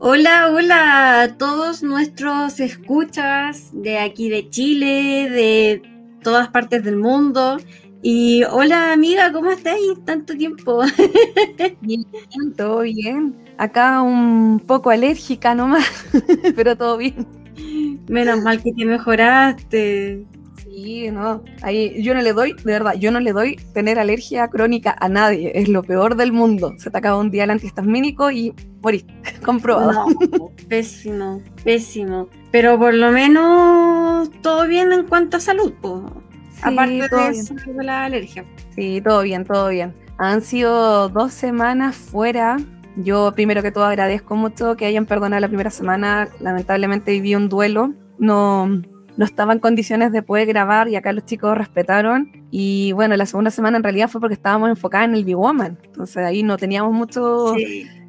Hola, hola a todos nuestros escuchas de aquí de Chile, de todas partes del mundo. Y hola amiga, ¿cómo estáis? Tanto tiempo. Bien, todo bien. Acá un poco alérgica nomás, pero todo bien. Menos mal que te mejoraste. Sí, no. Ahí yo no le doy, de verdad, yo no le doy tener alergia crónica a nadie. Es lo peor del mundo. Se te acaba un día el antihistamínico y Comprobado. pésimo, pésimo. Pero por lo menos todo bien en cuanto a salud, pues. Aparte de, la alergia. Sí, todo bien, todo bien. Han sido dos semanas fuera. Yo primero que todo agradezco mucho que hayan perdonado la primera semana. Lamentablemente viví un duelo. No, no estaba en condiciones de poder grabar y acá los chicos respetaron. Y bueno, la segunda semana en realidad fue porque estábamos enfocados en el Big Woman. Entonces ahí no teníamos mucho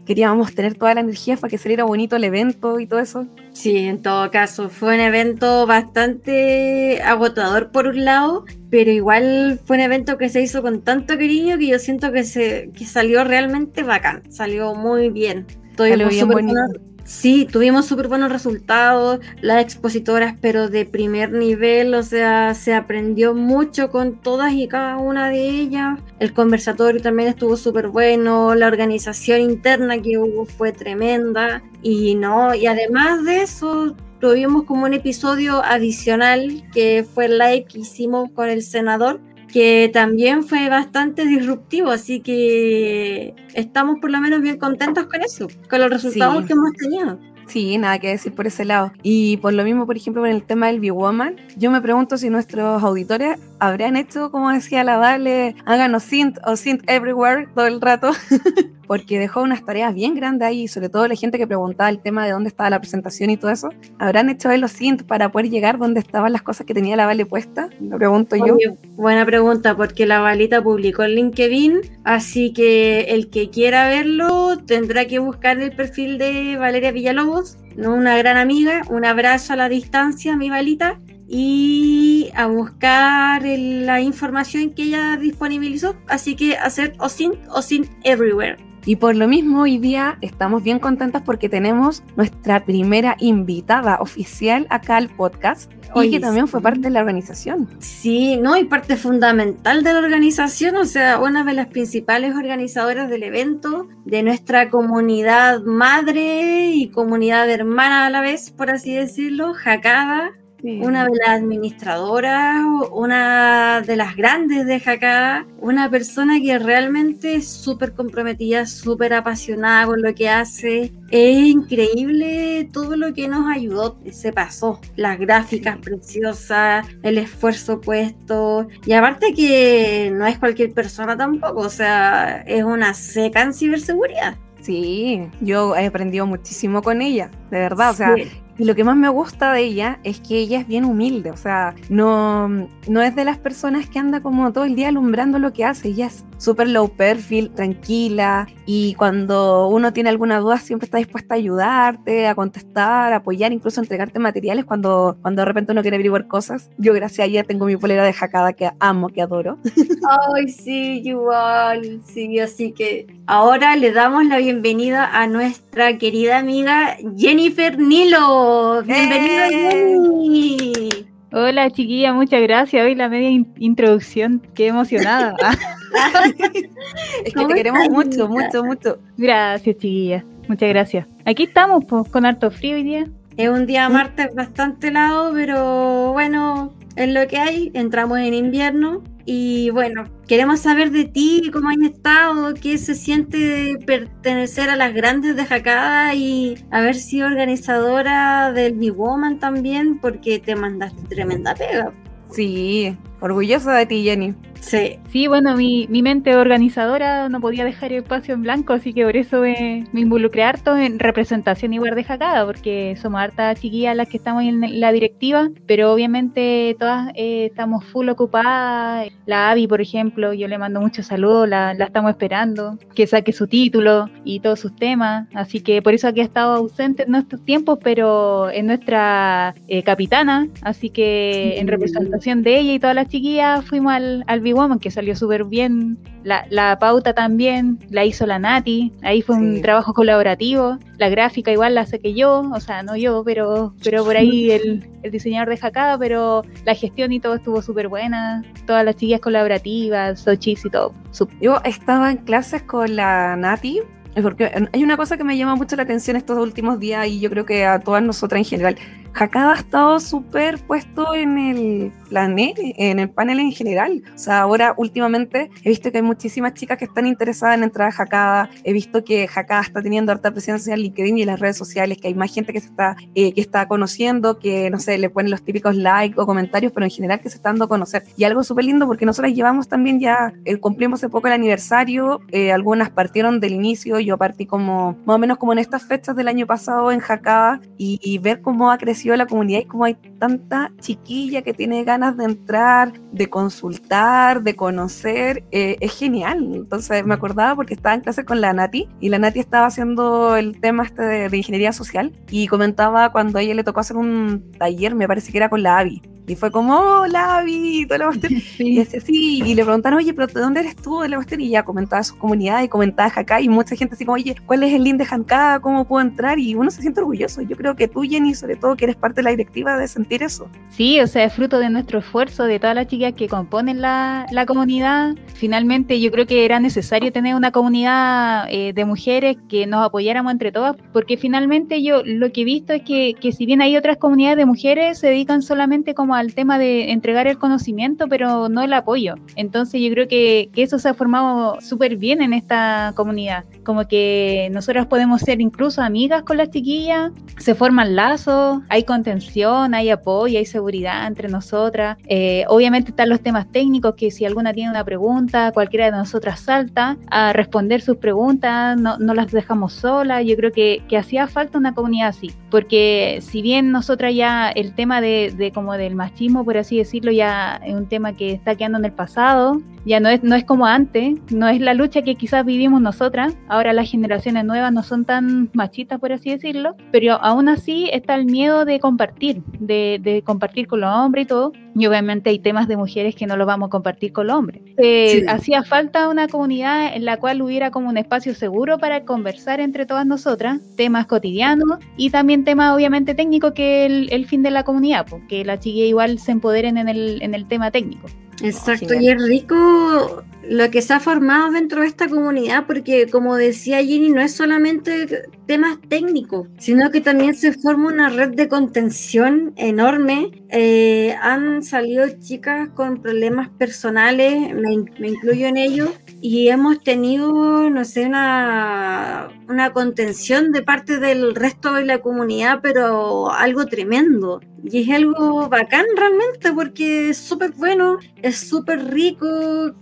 queríamos tener toda la energía para que saliera bonito el evento y todo eso. Sí, en todo caso, fue un evento bastante agotador por un lado, pero igual fue un evento que se hizo con tanto cariño que yo siento que, se, que salió realmente bacán, salió muy bien. Salió bien bonito. Sí, tuvimos súper buenos resultados, las expositoras, pero de primer nivel, o sea, se aprendió mucho con todas y cada una de ellas. El conversatorio también estuvo súper bueno, la organización interna que hubo fue tremenda y no, y además de eso, tuvimos como un episodio adicional que fue el live que hicimos con el senador que también fue bastante disruptivo, así que estamos por lo menos bien contentos con eso, con los resultados que hemos tenido. Sí, nada que decir por ese lado. Y por lo mismo, por ejemplo, con el tema del B-Woman, yo me pregunto si nuestros auditores habrán hecho, como decía la Vale, háganos synth o synth everywhere todo el rato. porque dejó unas tareas bien grandes ahí, sobre todo la gente que preguntaba el tema de dónde estaba la presentación y todo eso. ¿Habrán hecho los synth para poder llegar donde estaban las cosas que tenía la Vale puesta? Lo pregunto yo. Buena pregunta, porque la Valita publicó en LinkedIn, así que el que quiera verlo tendrá que buscar el perfil de Valeria Villalobos, ¿no? una gran amiga. Un abrazo a la distancia, mi Valita y a buscar la información que ella disponibilizó. Así que hacer OSINT, OSINT Everywhere. Y por lo mismo hoy día estamos bien contentas porque tenemos nuestra primera invitada oficial acá al podcast y que también fue parte de la organización. Sí, no, y parte fundamental de la organización, o sea, una de las principales organizadoras del evento, de nuestra comunidad madre y comunidad hermana a la vez, por así decirlo, Jacada, una de las administradoras, una de las grandes de Jacá, una persona que realmente es súper comprometida, súper apasionada con lo que hace. Es increíble todo lo que nos ayudó, se pasó, las gráficas preciosas, el esfuerzo puesto, y aparte que no es cualquier persona tampoco, o sea, es una seca en ciberseguridad. Sí, yo he aprendido muchísimo con ella, de verdad, o sea, y lo que más me gusta de ella es que ella es bien humilde, o sea, no, no es de las personas que anda como todo el día alumbrando lo que hace, ella es súper low perfil, tranquila, y cuando uno tiene alguna duda siempre está dispuesta a ayudarte, a contestar, a apoyar, incluso a entregarte materiales cuando, cuando de repente uno quiere averiguar cosas. Yo gracias a ella tengo mi polera de jacada que amo, que adoro. Ay, sí, igual, sí, así que ahora le damos la bienvenida a nuestra querida amiga Jennifer Nilo. Bienvenida, ¡Eh! Hola chiquilla, muchas gracias. Hoy la media introducción, qué emocionada. es que te queremos mucho, mucho, mucho. Gracias chiquilla, muchas gracias. Aquí estamos pues, con harto frío hoy día. Es un día martes bastante helado, pero bueno, es lo que hay. Entramos en invierno y bueno, queremos saber de ti, cómo has estado, qué se siente de pertenecer a las grandes de Jacada y haber sido organizadora del Big Woman también, porque te mandaste tremenda pega. Sí, orgullosa de ti, Jenny. Sí. Sí, bueno, mi, mi, mente organizadora no podía dejar el espacio en blanco, así que por eso me, involucré harto en representación igual de Jacada, porque somos hartas chiquillas las que estamos en la directiva, pero obviamente todas eh, estamos full ocupadas. La Avi, por ejemplo, yo le mando muchos saludos, la, la, estamos esperando, que saque su título y todos sus temas, así que por eso aquí ha estado ausente en estos tiempos, pero es nuestra eh, capitana, así que en representación de ella y todas las chiquillas fuimos al, al Big Woman, que salió súper bien. La, la, pauta también la hizo la Nati. Ahí fue un trabajo colaborativo. La gráfica igual la saqué yo, o sea, no yo, pero, pero por ahí el, el diseñador de Jacada, pero la gestión y todo estuvo súper buena. Todas las chiquillas colaborativas, Sochis y todo. Yo estaba en clases con la Nati porque hay una cosa que me llama mucho la atención estos últimos días y yo creo que a todas nosotras en general. Hakada ha estado súper puesto en el panel, en el panel en general. O sea, ahora últimamente he visto que hay muchísimas chicas que están interesadas en entrar a Hakada. He visto que Hakada está teniendo harta presencia en LinkedIn y en las redes sociales, que hay más gente que se está, eh, que está conociendo, que no sé, le ponen los típicos likes o comentarios, pero en general que se está dando a conocer. Y algo súper lindo porque nosotros llevamos también ya, eh, cumplimos hace poco el aniversario, eh, algunas partieron del inicio, yo partí como más o menos como en estas fechas del año pasado en Hakada y, y ver cómo ha crecido la comunidad y como hay tanta chiquilla que tiene ganas de entrar, de consultar, de conocer, eh, es genial. Entonces me acordaba porque estaba en clase con la Nati y la Nati estaba haciendo el tema este de, de ingeniería social y comentaba cuando a ella le tocó hacer un taller, me parece que era con la Avi, y fue como, hola, Avi, toda la Y decía, sí, y le preguntaron, oye, pero ¿de dónde eres tú de la Y ya comentaba su comunidad y comentaba acá y mucha gente así como, oye, ¿cuál es el link de Hancada? ¿Cómo puedo entrar? Y uno se siente orgulloso. Yo creo que tú, Jenny, sobre todo, que eres parte de la directiva, de sentir eso. Sí, o sea, es fruto de nuestro esfuerzo, de todas las chicas que componen la, la comunidad. Finalmente, yo creo que era necesario tener una comunidad eh, de mujeres que nos apoyáramos entre todas, porque finalmente yo lo que he visto es que, que si bien hay otras comunidades de mujeres, se dedican solamente como a al tema de entregar el conocimiento, pero no el apoyo. Entonces yo creo que, que eso se ha formado súper bien en esta comunidad. Como que nosotros podemos ser incluso amigas con las chiquillas, se forman lazos, hay contención, hay apoyo, hay seguridad entre nosotras. Eh, obviamente están los temas técnicos, que si alguna tiene una pregunta, cualquiera de nosotras salta a responder sus preguntas, no, no las dejamos solas. Yo creo que, que hacía falta una comunidad así, porque si bien nosotras ya el tema de, de como del machismo, por así decirlo, ya es un tema que está quedando en el pasado, ya no es, no es como antes, no es la lucha que quizás vivimos nosotras, ahora las generaciones nuevas no son tan machistas, por así decirlo, pero aún así está el miedo de compartir, de, de compartir con los hombres y todo, y obviamente hay temas de mujeres que no los vamos a compartir con los hombres. Eh, hacía falta una comunidad en la cual hubiera como un espacio seguro para conversar entre todas nosotras, temas cotidianos y también temas obviamente técnicos que el, el fin de la comunidad, porque la chiquilla igual se empoderen en el, en el tema técnico. Exacto, y es rico lo que se ha formado dentro de esta comunidad, porque como decía Ginny, no es solamente temas técnicos, sino que también se forma una red de contención enorme. Eh, han salido chicas con problemas personales, me, me incluyo en ellos, y hemos tenido, no sé, una, una contención de parte del resto de la comunidad, pero algo tremendo. Y es algo bacán realmente porque es súper bueno, es súper rico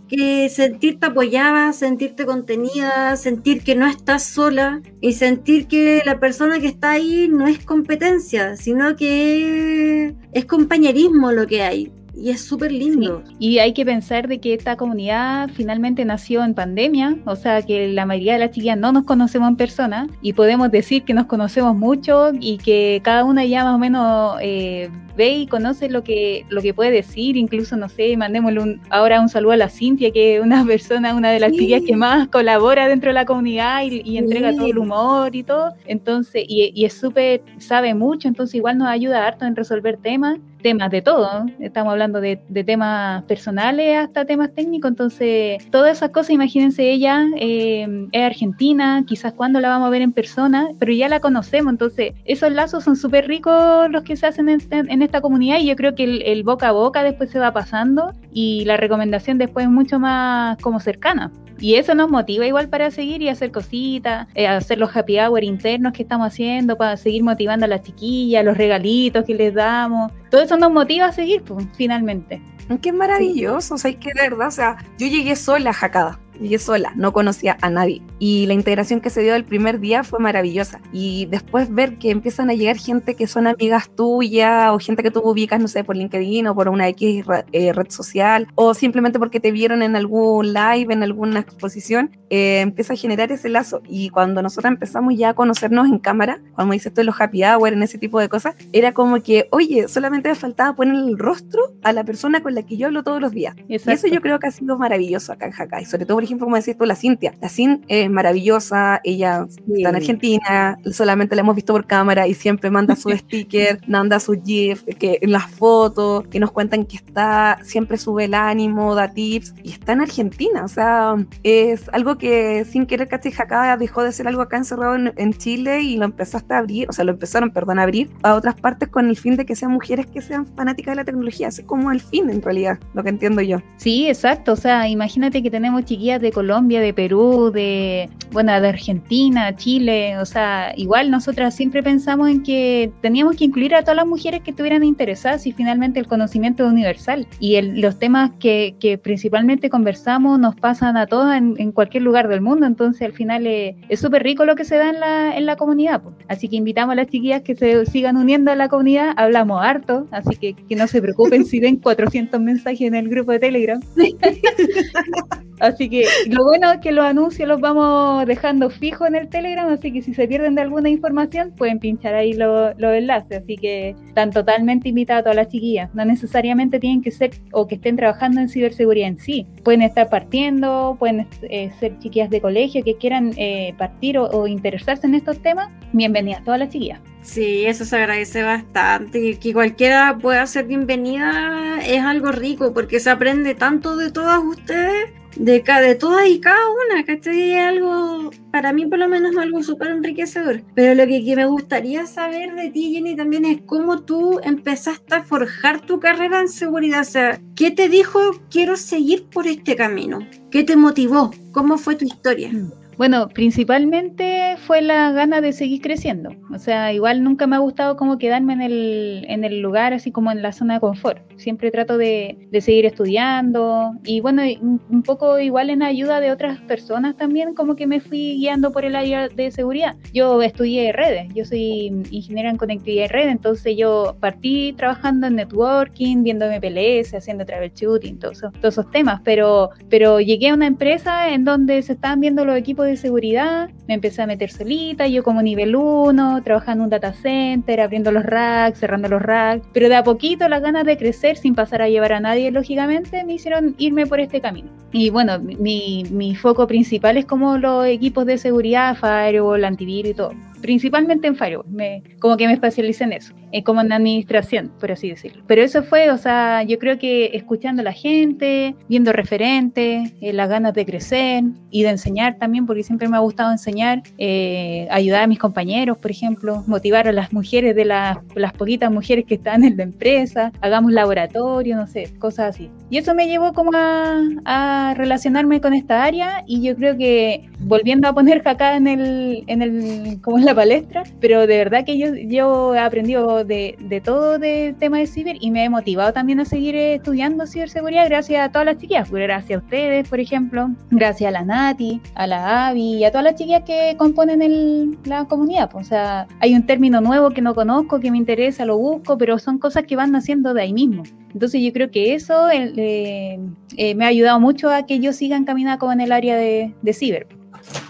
que sentirte apoyada, sentirte contenida, sentir que no estás sola y sentir que la persona que está ahí no es competencia, sino que es compañerismo lo que hay y es súper lindo. Y hay que pensar de que esta comunidad finalmente nació en pandemia, o sea que la mayoría de las chiquillas no nos conocemos en persona y podemos decir que nos conocemos mucho y que cada una ya más o menos eh, ve y conoce lo que, lo que puede decir, incluso, no sé, mandémosle un, ahora un saludo a la Cintia, que es una persona, una de las chiquillas que más colabora dentro de la comunidad y, entrega todo el humor y todo, entonces, y, y es súper, sabe mucho, entonces igual nos ayuda harto en resolver temas temas de todo, estamos hablando de, temas personales hasta temas técnicos, entonces todas esas cosas, imagínense ella eh, es argentina, quizás cuando la vamos a ver en persona, pero ya la conocemos, entonces esos lazos son súper ricos los que se hacen en, esta comunidad y yo creo que el, boca a boca después se va pasando y la recomendación después es mucho más como cercana. Y eso nos motiva igual para seguir y hacer cositas, eh, hacer los happy hour internos que estamos haciendo para seguir motivando a las chiquillas, los regalitos que les damos. Todo eso nos motiva a seguir, pues, finalmente. Qué maravilloso, o sea, que de verdad, o sea, yo llegué sola a Jacada llegué sola, no conocía a nadie. Y la integración que se dio el primer día fue maravillosa. Y después ver que empiezan a llegar gente que son amigas tuyas o gente que tú ubicas, no sé, por LinkedIn o por una X eh, red social o simplemente porque te vieron en algún live, en alguna exposición, eh, empieza a generar ese lazo. Y cuando nosotros empezamos ya a conocernos en cámara, cuando dices esto de los happy hour, en ese tipo de cosas, era como que, oye, solamente me faltaba poner el rostro a la persona con la que yo hablo todos los días. Y eso yo creo que ha sido maravilloso acá en Hakai. Sobre todo, por ejemplo, como decías tú, la Cintia. La Cin es maravillosa, ella está en Argentina, solamente la hemos visto por cámara y siempre manda su sticker, manda su GIF, que en las fotos, que nos cuentan que está, siempre sube el ánimo, da tips, y está en Argentina. O sea, es algo que sin querer. Hakai dejó de ser algo acá encerrado en, en Chile y lo empezaste a abrir, o sea, lo empezaron, perdón, a abrir a otras partes con el fin de que sean mujeres que sean fanáticas de la tecnología. Es como el fin, en realidad, lo que entiendo yo. Sí, exacto. O sea, imagínate que tenemos chiquillas de Colombia, de Perú, de, bueno, de Argentina, Chile. O sea, igual nosotras siempre pensamos en que teníamos que incluir a todas las mujeres que estuvieran interesadas y finalmente el conocimiento es universal. Y los temas que, principalmente conversamos nos pasan a todas en, cualquier lugar del mundo. Entonces, al final eh, es súper rico lo que se da en la, en la comunidad. Así que invitamos a las chiquillas que se sigan uniendo a la comunidad. Hablamos harto, así que que no se preocupen si ven 400 mensajes en el grupo de Telegram. así que lo bueno es que los anuncios los vamos dejando fijos en el Telegram, así que si se pierden de alguna información pueden pinchar ahí los enlaces. Así que están totalmente invitados a todas las chiquillas. No necesariamente tienen que ser o que estén trabajando en ciberseguridad en sí. Pueden estar partiendo, pueden eh, ser chiquillas de colegio que quieran eh, partir o interesarse en estos temas. Bienvenidas todas las chiquillas. Sí, eso se agradece bastante. Que cualquiera pueda ser bienvenida es algo rico porque se aprende tanto de todas ustedes, de, de todas y cada una, ¿cachai? Es algo, para mí por lo menos, algo súper enriquecedor. Pero lo que, que, me gustaría saber de ti, Jenny, también es cómo tú empezaste a forjar tu carrera en seguridad. O sea, ¿qué te dijo quiero seguir por este camino? ¿Qué te motivó? ¿Cómo fue tu historia? Mm. Bueno, principalmente fue la gana de seguir creciendo. O sea, igual nunca me ha gustado como quedarme en el, en el lugar así como en la zona de confort. Siempre trato de, de seguir estudiando y bueno, un poco igual en ayuda de otras personas también como que me fui guiando por el área de seguridad. Yo estudié redes, yo soy ingeniera en conectividad y red, entonces yo partí trabajando en networking, viendo MPLS, haciendo troubleshooting, todos esos, todos esos temas, pero, pero llegué a una empresa en donde se estaban viendo los equipos de seguridad, me empecé a meter solita, yo como nivel 1, trabajando en un data center, abriendo los racks, cerrando los racks, pero de a poquito las ganas de crecer sin pasar a llevar a nadie, lógicamente, me hicieron irme por este camino. Y bueno, mi, mi foco principal es como los equipos de seguridad, firewall, antivirus y todo principalmente en Firewall, me, como que me especialicé en eso, eh, como en administración, por así decirlo. Pero eso fue, o sea, yo creo que escuchando a la gente, viendo referentes, eh, las ganas de crecer y de enseñar también, porque siempre me ha gustado enseñar, eh, ayudar a mis compañeros, por ejemplo, motivar a las mujeres de las poquitas mujeres que están en la empresa, hagamos laboratorio, no sé, cosas así. Y eso me llevó como a, a relacionarme con esta área y yo creo que volviendo a poner acá en el, en el, como en la palestra, pero de verdad que yo, yo he aprendido de, de todo de tema de ciber y me he motivado también a seguir estudiando ciberseguridad gracias a todas las chiquillas, pues, gracias a ustedes, por ejemplo, gracias a la Nati, a la Avi y a todas las chiquillas que componen el, la comunidad. Pues, o sea, hay un término nuevo que no conozco, que me interesa, lo busco, pero son cosas que van naciendo de ahí mismo. Entonces yo creo que eso eh, eh, me ha ayudado mucho a que yo siga encaminada como en el área de, de ciber.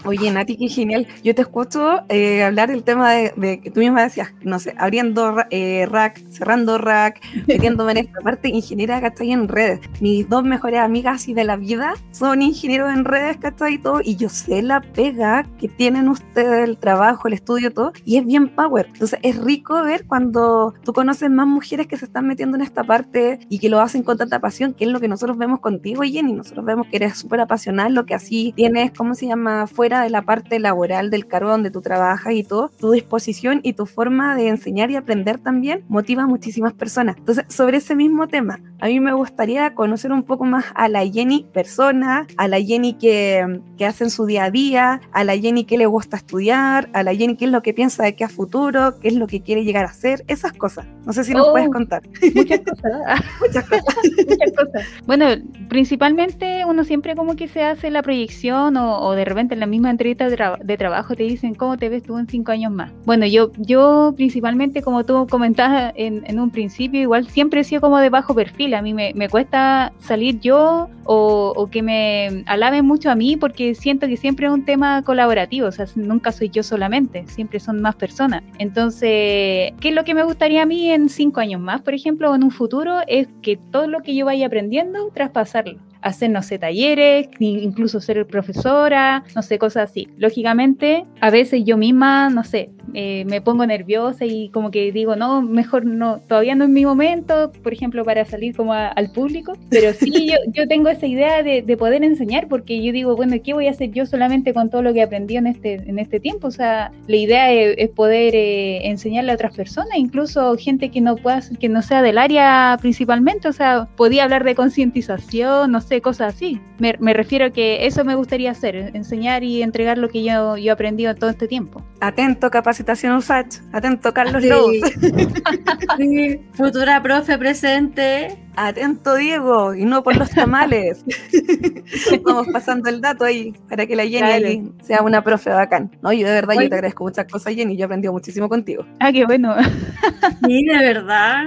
Oye, Nati, qué genial. Yo te escucho eh, hablar del tema de, que tú misma decías, no sé, abriendo eh, rack, cerrando rack, metiéndome en esta parte, ingeniera, ¿cachai? En redes. Mis dos mejores amigas y de la vida son ingenieros en redes, ¿cachai? Y todo, y yo sé la pega que tienen ustedes, el trabajo, el estudio, todo, y es bien power. Entonces, es rico ver cuando tú conoces más mujeres que se están metiendo en esta parte y que lo hacen con tanta pasión, que es lo que nosotros vemos contigo, Jenny. Nosotros vemos que eres súper apasionada, lo que así tienes, ¿cómo se llama? Fue fuera de la parte laboral del cargo donde tú trabajas y todo, tu disposición y tu forma de enseñar y aprender también motiva a muchísimas personas. Entonces, sobre ese mismo tema, a mí me gustaría conocer un poco más a la Jenny persona, a la Jenny que, que hace en su día a día, a la Jenny que le gusta estudiar, a la Jenny qué es lo que piensa de qué a futuro, qué es lo que quiere llegar a hacer, esas cosas. No sé si nos puedes oh, contar. Muchas cosas. muchas cosas. muchas cosas. Bueno, principalmente uno siempre como que se hace la proyección o, de repente en la misma entrevista de, trabajo te dicen cómo te ves tú en cinco años más. Bueno, yo, yo principalmente como tú comentabas en, en un principio, igual siempre he sido como de bajo perfil. A mí me, me cuesta salir yo o, o, que me alaben mucho a mí porque siento que siempre es un tema colaborativo, o sea, nunca soy yo solamente, siempre son más personas. Entonces, ¿qué es lo que me gustaría a mí en cinco años más, por ejemplo, o en un futuro? Es que todo lo que yo vaya aprendiendo, traspasarlo hacer, no sé, talleres, incluso ser profesora, no sé, cosas así. Lógicamente, a veces yo misma, no sé, eh, me pongo nerviosa y como que digo, no, mejor no, todavía no es mi momento, por ejemplo, para salir como al público, pero sí yo, yo tengo esa idea de, de, poder enseñar porque yo digo, bueno, ¿qué voy a hacer yo solamente con todo lo que aprendí en este, en este tiempo? O sea, la idea es, poder eh, enseñarle a otras personas, incluso gente que no pueda, que no sea del área principalmente, o sea, podía hablar de concientización, no sé, cosas así. Me, me, refiero a que eso me gustaría hacer, enseñar y entregar lo que yo, yo he aprendido todo este tiempo. Atento, capacitación USACH. Atento, Carlos sí. Futura profe presente. Atento, Diego, y no por los tamales. Vamos pasando el dato ahí para que la Jenny sea una profe bacán. No, yo de verdad yo te agradezco muchas cosas, Jenny. Yo he aprendido muchísimo contigo. Ah, qué bueno. sí, de verdad.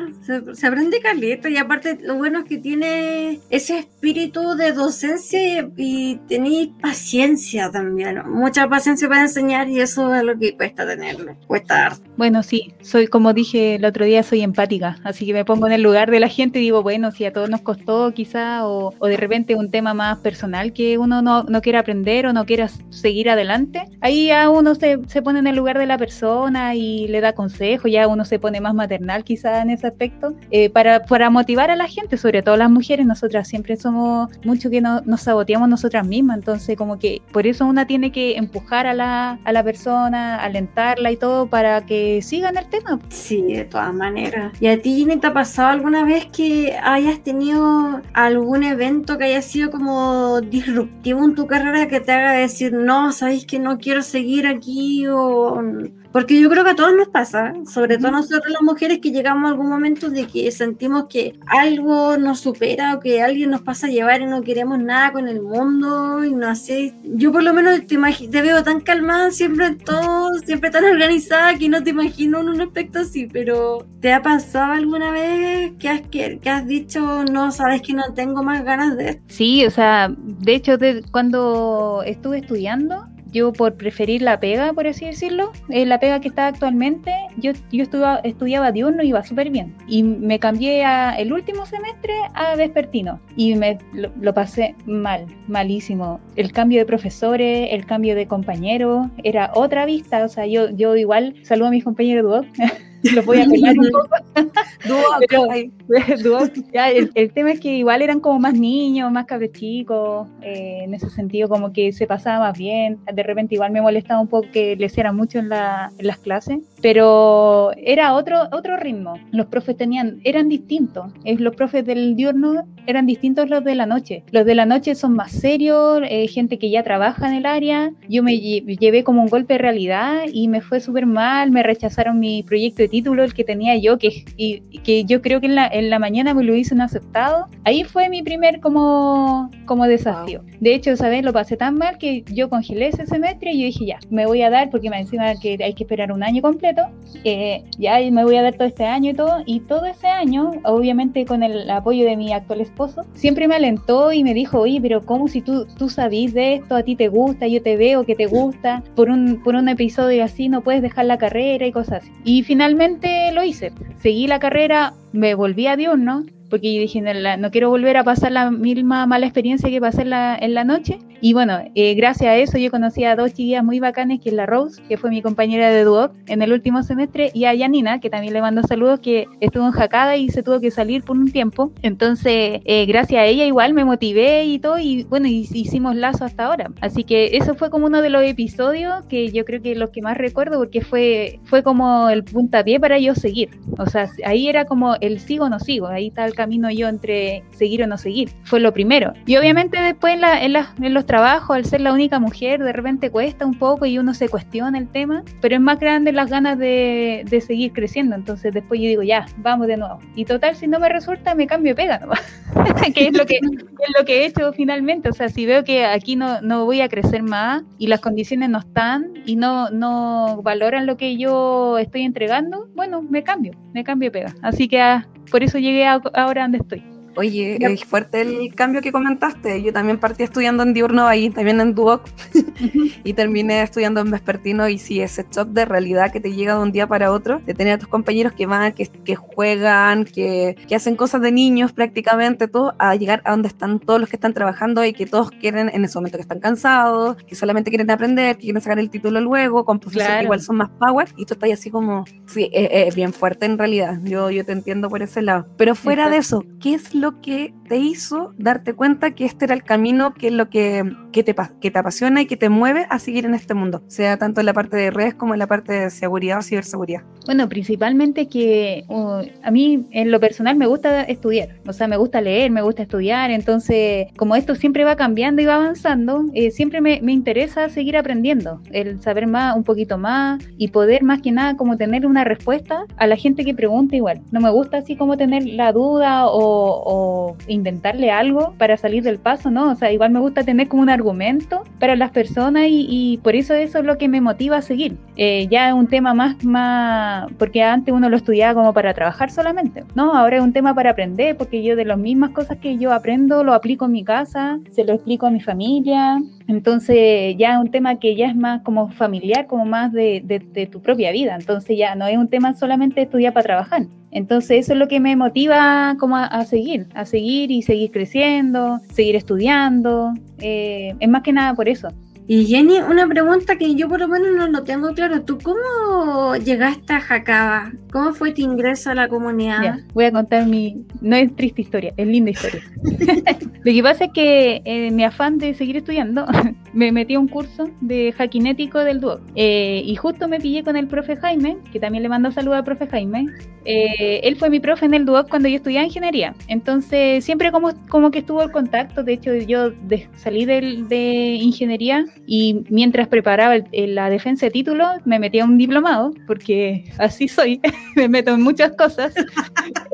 Se, aprende caleta y aparte lo bueno es que tiene ese espíritu de docencia y, tenéis paciencia también. Mucha paciencia para enseñar y eso es lo que cuesta tenerlo. Cuesta Bueno, sí. Soy, como dije el otro día, soy empática. Así que me pongo en el lugar de la gente y digo, bueno, si a todos nos costó quizá, o, de repente un tema más personal que uno no, no quiera aprender o no quiera seguir adelante, ahí ya uno se, se, pone en el lugar de la persona y le da consejo, ya uno se pone más maternal quizá en ese aspecto, eh, para, para motivar a la gente, sobre todo las mujeres, nosotras siempre somos mucho que no, nos saboteamos nosotras mismas, entonces como que por eso una tiene que empujar a la, a la persona, alentarla y todo para que sigan el tema. Sí, de todas maneras. ¿Y a ti, Ginny, te ha pasado alguna vez que hayas tenido algún evento que haya sido como disruptivo en tu carrera que te haga decir, no, sabéis que no quiero seguir aquí o porque yo creo que a todos nos pasa, sobre todo nosotros las mujeres que llegamos a algún momento de que sentimos que algo nos supera o que alguien nos pasa a llevar y no queremos nada con el mundo y no sé. Yo por lo menos te, te veo tan calmada siempre en todo, siempre tan organizada que no te imagino en un aspecto así, pero ¿te ha pasado alguna vez que has, que, has dicho no, sabes que no tengo más ganas de esto? Sí, o sea, de hecho de, cuando estuve estudiando, yo por preferir la pega, por así decirlo, eh, la pega que está actualmente, yo, yo estudiaba, estudiaba diurno y iba súper bien. Y me cambié a, el último semestre a vespertino y me lo, pasé mal, malísimo. El cambio de profesores, el cambio de compañeros, era otra vista. O sea, yo, yo igual saludo a mis compañeros de los voy a pegar un poco. el, tema es que igual eran como más niños, más cabros chicos, eh, en ese sentido como que se pasaba más bien. De repente igual me molestaba un poco que les era mucho en, la, en las clases, pero era otro, otro ritmo. Los profes tenían, eran distintos. Los profes del diurno eran distintos los de la noche. Los de la noche son más serios, eh, gente que ya trabaja en el área. Yo me llevé como un golpe de realidad y me fue súper mal, me rechazaron mi proyecto de título, el que tenía yo, que, y, que yo creo que en la, en la mañana me lo hice aceptado. Ahí fue mi primer como, como desafío. De hecho, ¿sabes? Lo pasé tan mal que yo congelé ese semestre y yo dije, ya, me voy a dar, porque me encima que hay que esperar un año completo, eh, ya me voy a dar todo este año y todo. Y todo ese año, obviamente con el apoyo de mi actual esposo, siempre me alentó y me dijo, oye, pero ¿cómo si tú, tú sabís de esto, a ti te gusta, yo te veo que te gusta, por un, por un episodio así no puedes dejar la carrera y cosas así? Y finalmente lo hice. Seguí la carrera, me volví a Dios, ¿no? Porque yo dije, no, quiero volver a pasar la misma mala experiencia que pasé en la, en la noche. Y bueno, eh, gracias a eso yo conocí a dos chiquillas muy bacanes, que es la Rose, que fue mi compañera de Duoc en el último semestre, y a Yanina, que también le mando saludos, que estuvo en Jacada y se tuvo que salir por un tiempo. Entonces, eh, gracias a ella igual me motivé y todo, y bueno, hicimos lazo hasta ahora. Así que eso fue como uno de los episodios que yo creo que los que más recuerdo, porque fue, fue como el puntapié para yo seguir. O sea, ahí era como el sigo o no sigo, ahí está el camino yo entre seguir o no seguir. Fue lo primero. Y obviamente después en, la, en, en los trabajos, al ser la única mujer, de repente cuesta un poco y uno se cuestiona el tema, pero es más grande las ganas de, de seguir creciendo. Entonces después yo digo, ya, vamos de nuevo. Y total, si no me resulta, me cambio pega que es lo que, es lo que he hecho finalmente. O sea, si veo que aquí no, no voy a crecer más y las condiciones no están y no, no valoran lo que yo estoy entregando, bueno, me cambio, me cambio pega. Así que ah, por eso llegué a, ahora donde estoy. Oye, es fuerte el cambio que comentaste. Yo también partí estudiando en diurno ahí, también en Duoc, y terminé estudiando en vespertino. Y sí, ese shock de realidad que te llega de un día para otro, de tener a tus compañeros que van, que, que juegan, que, que, hacen cosas de niños prácticamente, todo, a llegar a donde están todos los que están trabajando y que todos quieren, en ese momento que están cansados, que solamente quieren aprender, que quieren sacar el título luego, con profesores que igual son más power, y tú estás así como, sí, es, bien fuerte en realidad. Yo, yo te entiendo por ese lado. Pero fuera de eso, ¿qué es lo que te hizo darte cuenta que este era el camino que es lo que, que, te, que te apasiona y que te mueve a seguir en este mundo, sea tanto en la parte de redes como en la parte de seguridad o ciberseguridad? Bueno, principalmente que a mí en lo personal me gusta estudiar, o sea, me gusta leer, me gusta estudiar, entonces como esto siempre va cambiando y va avanzando, eh, siempre me, me interesa seguir aprendiendo, el saber más, un poquito más y poder más que nada como tener una respuesta a la gente que pregunta igual. No me gusta así como tener la duda o, inventarle algo para salir del paso, ¿no? O sea, igual me gusta tener como un argumento para las personas y, por eso eso es lo que me motiva a seguir. Eh, ya es un tema más, más, porque antes uno lo estudiaba como para trabajar solamente, ¿no? Ahora es un tema para aprender, porque yo de las mismas cosas que yo aprendo lo aplico en mi casa, se lo explico a mi familia, entonces ya es un tema que ya es más como familiar, como más de, de, tu propia vida. Entonces ya no es un tema solamente de estudiar para trabajar. Entonces eso es lo que me motiva como a, seguir, a seguir y seguir creciendo, seguir estudiando. Eh, es más que nada por eso. Y Jenny, una pregunta que yo por lo menos no lo tengo claro. ¿Tú cómo llegaste a Jacaba? ¿Cómo fue tu ingreso a la comunidad? voy a contar mi... No es triste historia, es linda historia. lo que pasa es que eh, mi afán de seguir estudiando, me metí a un curso de hackinético del Duoc. Eh, y justo me pillé con el profe Jaime, que también le mando saludos al profe Jaime. Eh, él fue mi profe en el Duoc cuando yo estudiaba ingeniería. Entonces siempre como, como que estuvo el contacto. De hecho, yo salí de, de ingeniería y mientras preparaba la defensa de título, me metí a un diplomado, porque así soy, me meto en muchas cosas.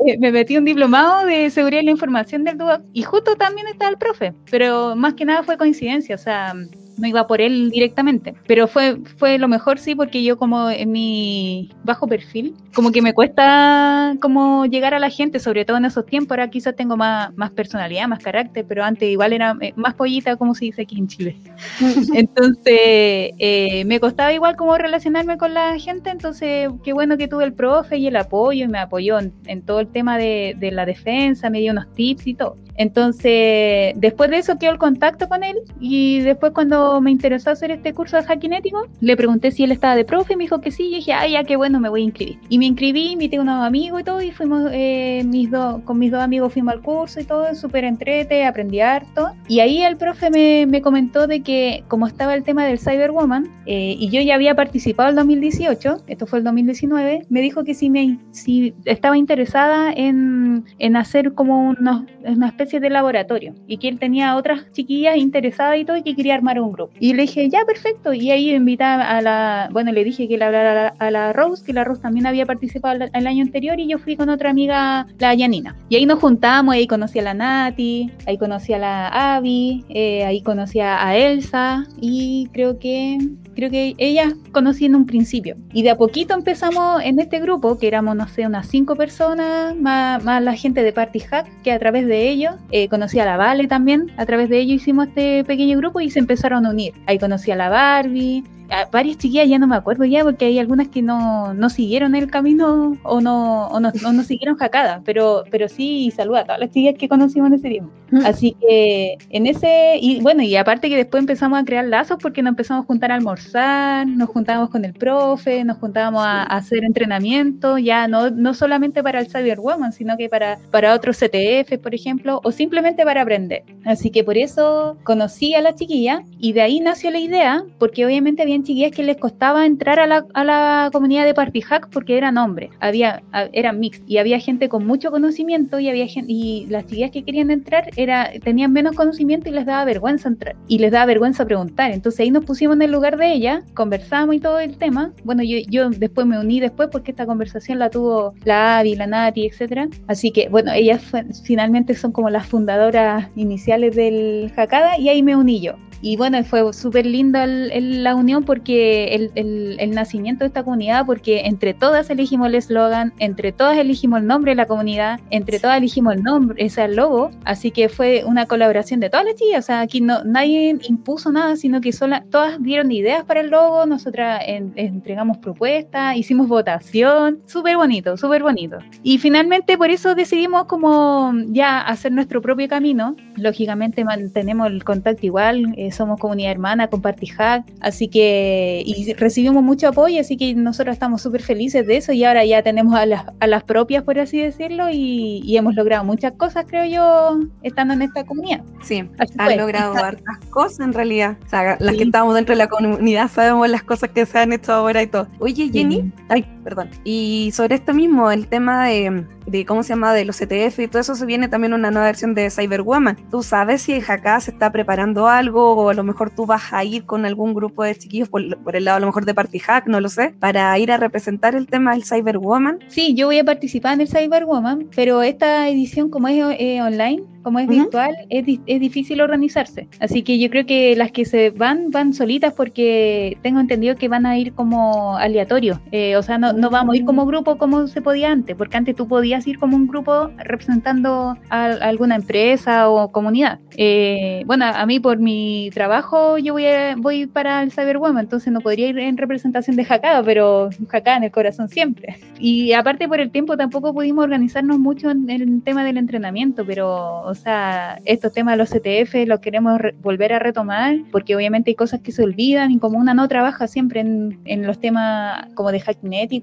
Eh, me metí a un diplomado de seguridad de la información del DUAC y justo también estaba el profe, pero más que nada fue coincidencia, o sea, no iba por él directamente. Pero fue, fue lo mejor, sí, porque yo como en mi bajo perfil, como que me cuesta como llegar a la gente, sobre todo en esos tiempos. Ahora quizás tengo más, más personalidad, más carácter, pero antes igual era eh, más pollita, como se dice aquí en Chile. entonces, eh, me costaba igual como relacionarme con la gente, entonces qué bueno que tuve el profe y el apoyo, y me apoyó en, todo el tema de, de la defensa, me dio unos tips y todo. Entonces, después de eso quedó el contacto con él y después cuando me interesó hacer este curso de hacking ético, le pregunté si él estaba de profe y me dijo que sí y dije, ay, ya qué bueno, me voy a inscribir. Y me inscribí, invité a unos amigos y todo y fuimos, eh, mis dos, con mis dos amigos fuimos al curso y todo, súper entrete, aprendí harto. Y ahí el profe me, me, comentó de que como estaba el tema del Cyberwoman eh, y yo ya había participado el 2018, esto fue el 2019, me dijo que si, me, si estaba interesada en, en hacer como unos, una especie de laboratorio y que él tenía otras chiquillas interesadas y todo y que quería armar un grupo. Y le dije, ya, perfecto. Y ahí invité a la, bueno, le dije que le hablara a la, Rose, que la Rose también había participado el, año anterior y yo fui con otra amiga, la Yanina. Y ahí nos juntamos, ahí conocí a la Nati, ahí conocí a la Abby, eh, ahí conocí a Elsa y creo que creo que ella conocí en un principio. Y de a poquito empezamos en este grupo, que éramos, no sé, unas cinco personas, más, más la gente de Party Hack, que a través de ellos, eh, conocí a la Vale también, a través de ellos hicimos este pequeño grupo y se empezaron a unir. Ahí conocí a la Barbie, varias chiquillas ya no me acuerdo ya, porque hay algunas que no, no siguieron el camino o no, o no, no, siguieron jacada, pero, pero sí saluda a todas las chiquillas que conocimos en ese tiempo. Mm. Así que en ese, y bueno, y aparte que después empezamos a crear lazos porque nos empezamos a juntar a almorzar, nos juntábamos con el profe, nos juntábamos a, hacer entrenamiento, ya no, no solamente para el Cyber Woman, sino que para, para otros CTF, por ejemplo, o simplemente para aprender. Así que por eso conocí a la chiquilla y de ahí nació la idea, porque obviamente habían chiquillas que les costaba entrar a la, a la comunidad de Party Hack porque eran hombres, había, eran mixed y había gente con mucho conocimiento y había gente, y las chiquillas que querían entrar era, tenían menos conocimiento y les daba vergüenza entrar y les daba vergüenza preguntar. Entonces ahí nos pusimos en el lugar de ella, conversamos y todo el tema. Bueno, yo, yo después me uní después porque esta conversación la tuvo la Avi, la Nati, etcétera. Así que bueno, ellas finalmente son como las fundadoras iniciales del Hakada y ahí me uní yo. Y bueno, fue súper lindo la unión porque el, el, nacimiento de esta comunidad, porque entre todas elegimos el eslogan, entre todas elegimos el nombre de la comunidad, entre todas elegimos el nombre, ese el logo, así que fue una colaboración de todas las chicas, o sea, aquí no, nadie impuso nada, sino que sola, todas dieron ideas para el logo, nosotras entregamos propuestas, hicimos votación, súper bonito, súper bonito. Y finalmente por eso decidimos como ya hacer nuestro propio camino, lógicamente mantenemos el contacto igual, eh, somos comunidad hermana Hack, así que y recibimos mucho apoyo, así que nosotros estamos súper felices de eso y ahora ya tenemos a las, a las propias, por así decirlo, y, y, hemos logrado muchas cosas, creo yo, estando en esta comunidad. Sí, han logrado hartas cosas en realidad. O sea, las que estamos dentro de la comunidad sabemos las cosas que se han hecho ahora y todo. Oye, Jenny, ay, perdón. Y sobre esto mismo, el tema de, de, ¿cómo se llama? De los CTF y todo eso, se viene también una nueva versión de Cyberwoman. ¿Tú sabes si acá se está preparando algo o a lo mejor tú vas a ir con algún grupo de chiquillos por, el lado a lo mejor de Party Hack, no lo sé, para ir a representar el tema del Cyberwoman? Sí, yo voy a participar en el Cyberwoman, pero esta edición como es eh, online, como es virtual, es, es, difícil organizarse. Así que yo creo que las que se van, van solitas porque tengo entendido que van a ir como aleatorios. Eh, o sea, no, no, vamos a ir como grupo como se podía antes, porque antes tú podías ir como un grupo representando a, alguna empresa o comunidad. Eh, bueno, a mí por mi trabajo yo voy, voy para el Cyberwoman, entonces no podría ir en representación de Hakada, pero Hakada en el corazón siempre. Y aparte por el tiempo tampoco pudimos organizarnos mucho en el tema del entrenamiento, pero o sea, estos temas los CTF los queremos volver a retomar porque obviamente hay cosas que se olvidan y como una no trabaja siempre en, en los temas como de hack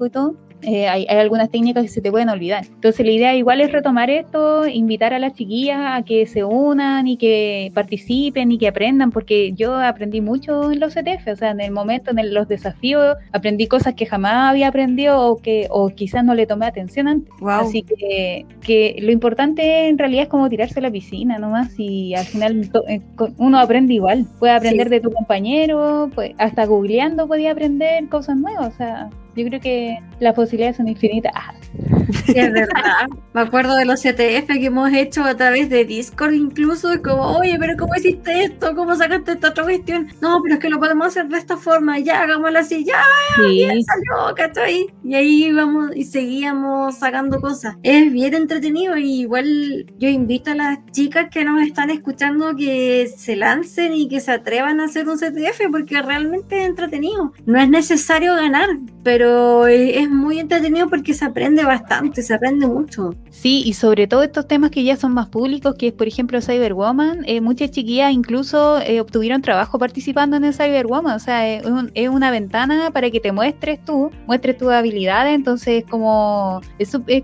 y todo, eh, hay, algunas técnicas que se te pueden olvidar. Entonces la idea igual es retomar esto, invitar a las chiquillas a que se unan y que participen y que aprendan, porque yo aprendí mucho en los CTF, o sea, en el momento, en los desafíos, aprendí cosas que jamás había aprendido o que o quizás no le tomé atención antes. Así que, que lo importante en realidad es como tirarse a la piscina nomás y al final eh, uno aprende igual, puede aprender de tu compañero, pues, hasta googleando podía aprender cosas nuevas, o sea, yo creo que las posibilidades son infinitas. es verdad. Me acuerdo de los CTF que hemos hecho a través de Discord, incluso, como, oye, pero ¿cómo hiciste esto? ¿Cómo sacaste esta otra cuestión? No, pero es que lo podemos hacer de esta forma, ya, hagámoslo así, ya, bien salió, ¿cachai? Y ahí íbamos y seguíamos sacando cosas. Es bien entretenido y igual yo invito a las chicas que nos están escuchando que se lancen y que se atrevan a hacer un CTF porque realmente es entretenido. No es necesario ganar, pero pero es muy entretenido porque se aprende bastante, se aprende mucho. Sí, y sobre todo estos temas que ya son más públicos, que es por ejemplo Cyberwoman, eh, muchas chiquillas incluso eh, obtuvieron trabajo participando en el Cyberwoman, o sea, es, una ventana para que te muestres tú, muestres tus habilidades, entonces como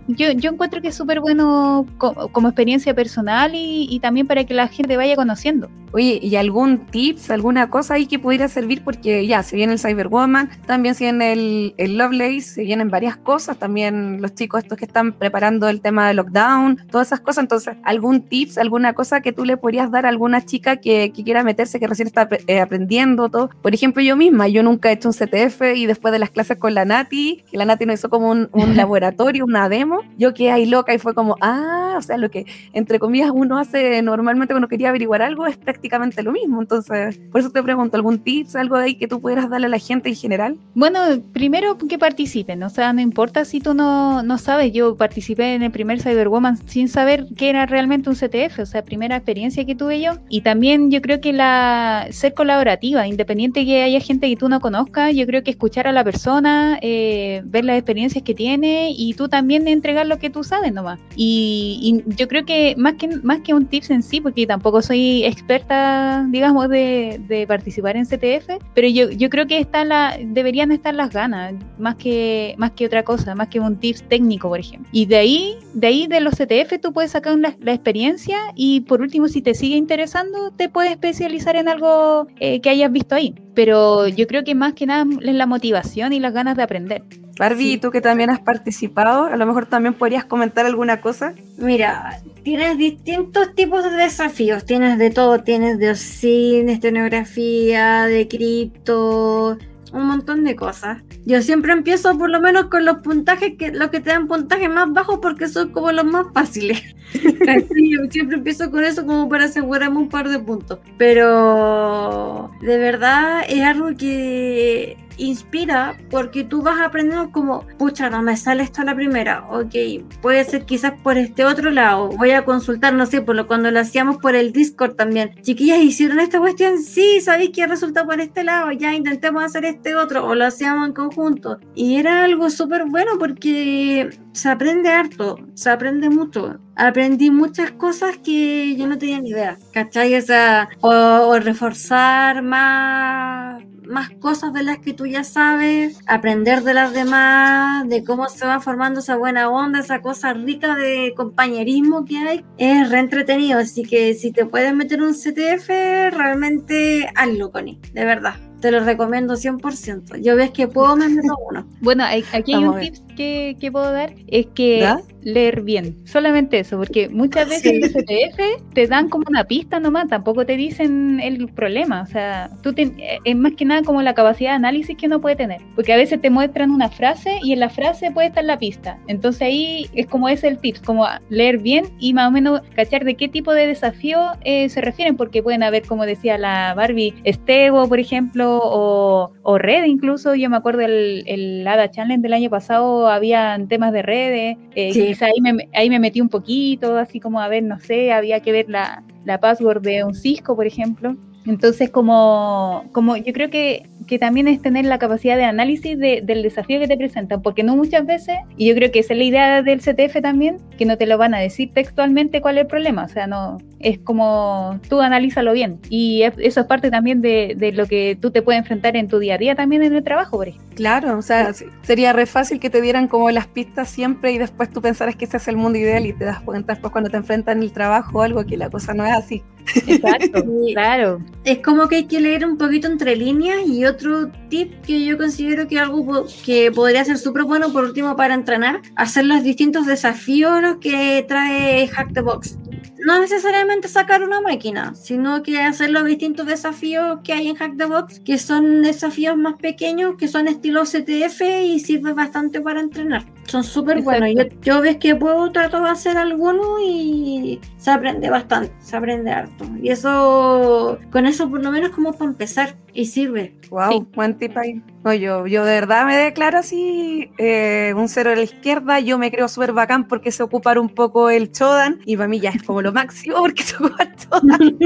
yo, yo encuentro que es súper bueno como, experiencia personal y, y también para que la gente vaya conociendo. Oye, ¿y algún tips, alguna cosa ahí que pudiera servir? Porque ya, se viene el Cyberwoman, también se viene el, el Lovelace, se vienen varias cosas, también los chicos estos que están preparando el tema de lockdown, todas esas cosas. Entonces, ¿algún tips, alguna cosa que tú le podrías dar a alguna chica que, quiera meterse, que recién está eh, aprendiendo todo? Por ejemplo, yo misma, yo nunca he hecho un CTF y después de las clases con la Nati, que la Nati nos hizo como un, laboratorio, una demo, yo quedé ahí loca y fue como, ah, o sea, lo que entre comillas uno hace normalmente cuando quería averiguar algo es prácticamente lo mismo. Entonces, por eso te pregunto, ¿algún tips, algo ahí que tú pudieras darle a la gente en general? Bueno, primero que participen, o sea, no importa si tú no, no sabes, yo participé en el primer Cyberwoman sin saber qué era realmente un CTF, o sea, primera experiencia que tuve yo. Y también yo creo que la ser colaborativa, independiente que haya gente que tú no conozcas, yo creo que escuchar a la persona, eh, ver las experiencias que tiene y tú también entregar lo que tú sabes nomás. Y, yo creo que más que más que un tips en sí, porque tampoco soy experta, digamos, de, de participar en CTF, pero yo, yo creo que está la, deberían estar las ganas, más que, más que otra cosa, más que un tips técnico, por ejemplo. Y de ahí, de ahí de los CTF tú puedes sacar la, la experiencia y por último, si te sigue interesando, te puedes especializar en algo eh, que hayas visto ahí. Pero yo creo que más que nada es la motivación y las ganas de aprender. Barbie, tú que también has participado, a lo mejor también podrías comentar alguna cosa. Mira, tienes distintos tipos de desafíos, tienes de todo, tienes de cine, estenografía, de cripto, un montón de cosas. Yo siempre empiezo por lo menos con los puntajes, que los que te dan puntaje más bajos porque son como los más fáciles. yo siempre empiezo con eso como para asegurarme un par de puntos. Pero de verdad es algo que inspira porque tú vas aprendiendo como, pucha, no me sale esto a la primera, ok, puede ser quizás por este otro lado, voy a consultar, no sé, por lo cuando lo hacíamos por el Discord también, chiquillas, ¿hicieron esta cuestión? Sí, ¿sabéis que resulta por este lado? Ya intentemos hacer este otro, o lo hacíamos en conjunto. Y era algo súper bueno porque se aprende harto, se aprende mucho. Aprendí muchas cosas que yo no tenía ni idea, ¿cachai? O sea, o reforzar más más cosas de las que tú ya sabes, aprender de las demás, de cómo se va formando esa buena onda, esa cosa rica de compañerismo que hay, es re entretenido. Así que si te puedes meter un CTF, realmente hazlo, Connie, de verdad. Te lo recomiendo 100%. Yo ves que puedo me meto uno. Bueno, aquí hay un tip que, que, puedo dar, es que leer bien. Solamente eso, porque muchas veces en CTF te dan como una pista nomás, tampoco te dicen el problema. O sea, tú es más que nada como la capacidad de análisis que uno puede tener. Porque a veces te muestran una frase y en la frase puede estar la pista. Entonces ahí es como es el tips, como leer bien y más o menos cachar de qué tipo de desafío eh, se refieren, porque pueden haber, como decía la Barbie, Estebo, por ejemplo, o, o Red incluso. Yo me acuerdo el, el ADA Challenge del año pasado, había temas de redes. Eh, ahí me, ahí me metí un poquito, así como a ver, no sé, había que ver la, la password de un Cisco, por ejemplo. Entonces, como, como yo creo que que también es tener la capacidad de análisis del desafío que te presentan, porque no muchas veces, y yo creo que esa es la idea del CTF también, que no te lo van a decir textualmente cuál es el problema, o sea, no, es como tú analízalo bien, y eso es parte también de, de lo que tú te puedes enfrentar en tu día a día también en el trabajo, por ejemplo. Claro, o sea, sería re fácil que te dieran como las pistas siempre y después tú pensaras que ese es el mundo ideal y te das cuenta después cuando te enfrentan en el trabajo o algo que la cosa no es así. Exacto, claro. Es como que hay que leer un poquito entre líneas y otro tip que yo considero que algo que podría ser súper bueno por último para entrenar, hacer los distintos desafíos que trae Hack the Box no necesariamente sacar una máquina, sino que hacer los distintos desafíos que hay en Hack the Box, que son desafíos más pequeños, que son estilo CTF y sirve bastante para entrenar. Son súper buenos. Yo, yo ves que puedo tratar de hacer alguno y se aprende bastante, se aprende harto. Y eso, con eso por lo menos como para empezar y sirve. Wow, buen tip ahí. No, yo, yo de verdad me declaro así eh, un cero a la izquierda. Yo me creo súper bacán porque se ocupar un poco el Chodan y para mí ya es como lo máximo porque se ocupa Chodan.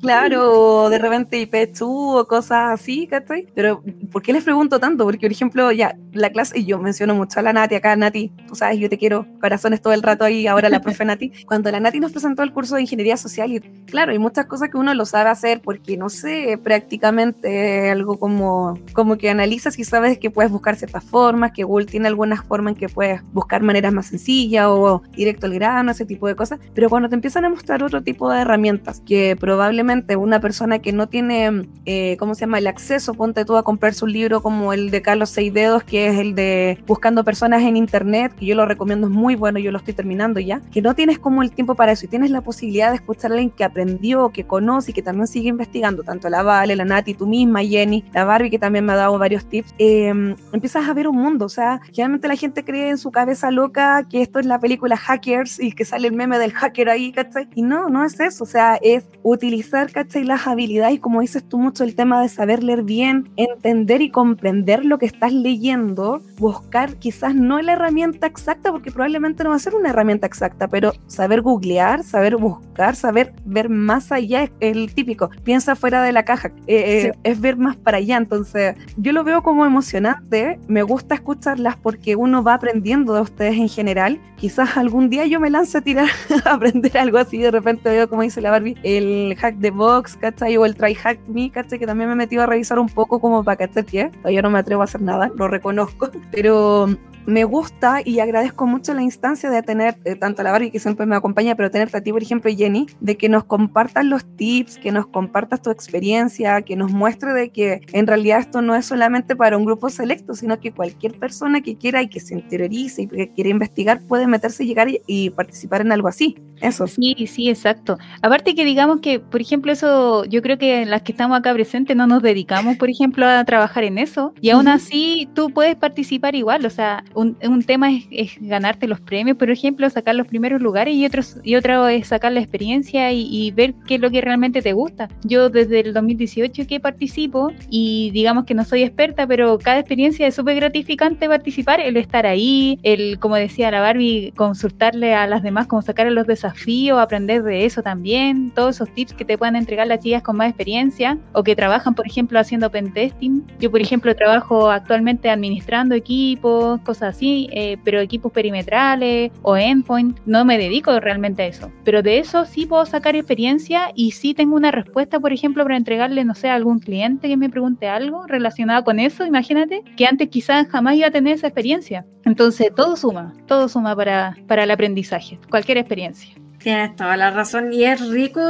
claro, de repente IP2 o cosas así, ¿cachai? Pero ¿por qué les pregunto tanto? Porque, por ejemplo, ya la clase, y yo menciono mucho a la Nati acá, Nati, tú sabes, yo te quiero corazones todo el rato ahí, ahora la profe Nati. Cuando la Nati nos presentó el curso de ingeniería social, y claro, hay muchas cosas que uno lo sabe hacer porque, no sé, prácticamente algo como como que analizas y sabes que puedes buscar ciertas formas, que Google tiene algunas formas en que puedes buscar maneras más sencillas o directo al grano, ese tipo de cosas, pero cuando te empiezan a mostrar otro tipo de herramientas que probablemente una persona que no tiene, eh, ¿cómo se llama?, el acceso, ponte tú a comprarse un libro como el de Carlos Seis Dedos, que es el de Buscando Personas en Internet, que yo lo recomiendo, es muy bueno, yo lo estoy terminando ya, que no tienes como el tiempo para eso y tienes la posibilidad de escuchar a alguien que aprendió, que conoce y que también sigue investigando, tanto la Vale, la Nati, tú misma, Jenny, la Barbie, que también me ha dado varios tips, em, empiezas a ver un mundo. O sea, generalmente la gente cree en su cabeza loca que esto es la película Hackers y que sale el meme del hacker ahí, ¿cachai? Y no, no es eso. O sea, es utilizar, ¿cachai? Las habilidades, como dices tú mucho, el tema de saber leer bien, entender y comprender lo que estás leyendo, buscar quizás no la herramienta exacta, porque probablemente no va a ser una herramienta exacta, pero saber googlear, saber buscar, saber ver más allá es el típico. Piensa fuera de la caja, eh, eh, es ver más para allá. Entonces, yo lo veo como emocionante, me gusta escucharlas porque uno va aprendiendo de ustedes en general. Quizás algún día yo me lance a tirar a aprender algo así, de repente veo, como dice la Barbie, el hack de box, ¿cachai? O el try hack me, ¿cachai? Que también me he metido a revisar un poco como para que. Todavía no me atrevo a hacer nada, lo reconozco, pero me gusta y agradezco mucho la instancia de tener eh, tanto a la Barbie que siempre me acompaña, pero tenerte a ti, por ejemplo, Jenny, de que nos compartas los tips, que nos compartas tu experiencia, que nos muestre de que en realidad esto no es solamente para un grupo selecto, sino que cualquier persona que quiera y que se interiorice y que quiera investigar puede meterse, llegar y, y participar en algo así. Eso. Sí, sí, exacto. Aparte que digamos que, por ejemplo, eso, yo creo que las que estamos acá presentes no nos dedicamos, por ejemplo, a trabajar en eso, y aún así tú puedes participar igual, o sea, un, un tema es, ganarte los premios, por ejemplo, sacar los primeros lugares y otros y otro es sacar la experiencia y, ver qué es lo que realmente te gusta. Yo desde el 2018 que participo y digamos que no soy experta, pero cada experiencia es súper gratificante participar, el estar ahí, el, como decía la Barbie, consultarle a las demás, como sacar los desafíos, aprender de eso también, todos esos tips que te puedan entregar las chicas con más experiencia o que trabajan, por ejemplo, haciendo pentesting. Yo, por ejemplo, trabajo actualmente administrando equipos, cosas así eh, pero equipos perimetrales o endpoint, no me dedico realmente a eso. Pero de eso sí puedo sacar experiencia y sí tengo una respuesta, por ejemplo, para entregarle, no sé, a algún cliente que me pregunte algo relacionado con eso, imagínate, que antes quizás jamás iba a tener esa experiencia. Entonces, todo suma, todo suma para, para el aprendizaje, cualquier experiencia. Tienes toda la razón y es rico,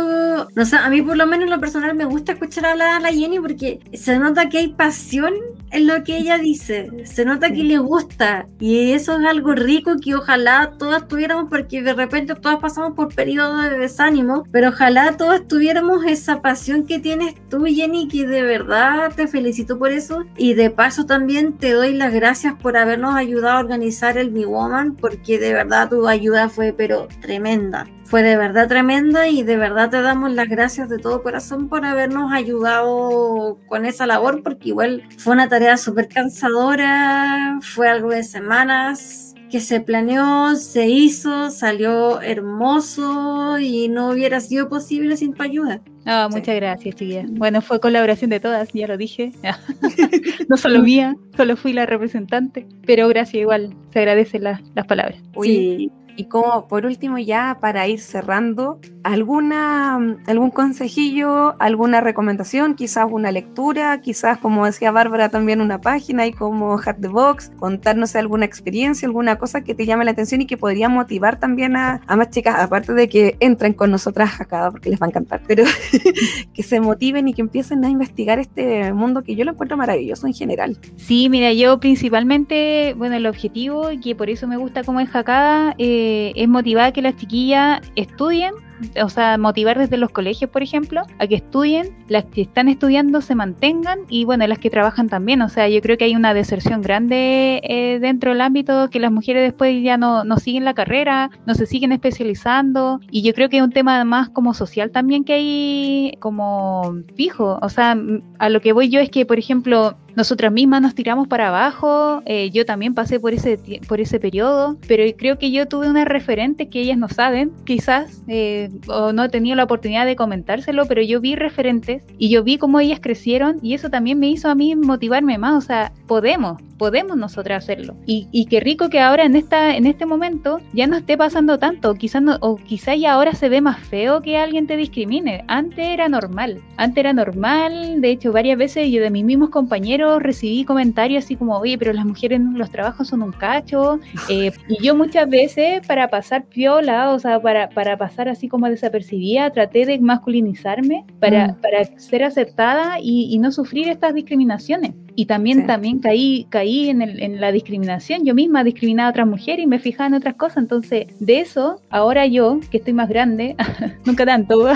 no sé, a mí por lo menos en lo personal me gusta escuchar hablar a la Jenny porque se nota que hay pasión en lo que ella dice, se nota que le gusta y eso es algo rico que ojalá todas tuviéramos porque de repente todas pasamos por periodos de desánimo, pero ojalá todas tuviéramos esa pasión que tienes tú Jenny que de verdad te felicito por eso. Y de paso también te doy las gracias por habernos ayudado a organizar el Mi Woman porque de verdad tu ayuda fue pero tremenda. Fue de verdad tremenda y de verdad te damos las gracias de todo corazón por habernos ayudado con esa labor, porque igual fue una tarea súper cansadora, fue algo de semanas que se planeó, se hizo, salió hermoso y no hubiera sido posible sin tu ayuda. Ah, muchas gracias, chiquilla. Bueno, fue colaboración de todas, ya lo dije. no solo mía, solo fui la representante, pero gracias igual, se agradecen las palabras. Sí. Y como por último ya para ir cerrando, alguna algún consejillo, alguna recomendación, quizás una lectura, quizás como decía Bárbara también una página y como Hat the Box, contarnos alguna experiencia, alguna cosa que te llame la atención y que podría motivar también a, a más chicas, aparte de que entren con nosotras acá porque les va a encantar, pero que se motiven y que empiecen a investigar este mundo que yo lo encuentro maravilloso en general. Sí, mira, yo principalmente, bueno, el objetivo y que por eso me gusta como es Jacada, eh, es motivar a que las chiquillas estudien o sea, motivar desde los colegios, por ejemplo, a que estudien, las que están estudiando se mantengan y bueno, las que trabajan también. O sea, yo creo que hay una deserción grande eh, dentro del ámbito que las mujeres después ya no, no siguen la carrera, no se siguen especializando y yo creo que es un tema más como social también que hay como fijo. O sea, a lo que voy yo es que, por ejemplo, nosotras mismas nos tiramos para abajo, eh, yo también pasé por ese, por ese periodo, pero creo que yo tuve unas referentes que ellas no saben, quizás, eh, o no he tenido la oportunidad de comentárselo, pero yo vi referentes y yo vi cómo ellas crecieron y eso también me hizo a mí motivarme más, o sea, podemos, podemos nosotras hacerlo. Y, y qué rico que ahora en, esta, en este momento ya no esté pasando tanto, quizás no, o quizás ya ahora se ve más feo que alguien te discrimine. Antes era normal, antes era normal, de hecho varias veces yo de mis mismos compañeros recibí comentarios así como, oye, pero las mujeres en los trabajos son un cacho. Eh, y yo muchas veces para pasar piola, o sea, para, para pasar así como desapercibida, traté de masculinizarme para, mm. para ser aceptada y, y no sufrir estas discriminaciones. Y también, también caí, caí en, el, en, la discriminación. Yo misma discriminaba a otras mujeres y me fijaba en otras cosas. Entonces, de eso, ahora yo, que estoy más grande, nunca tanto,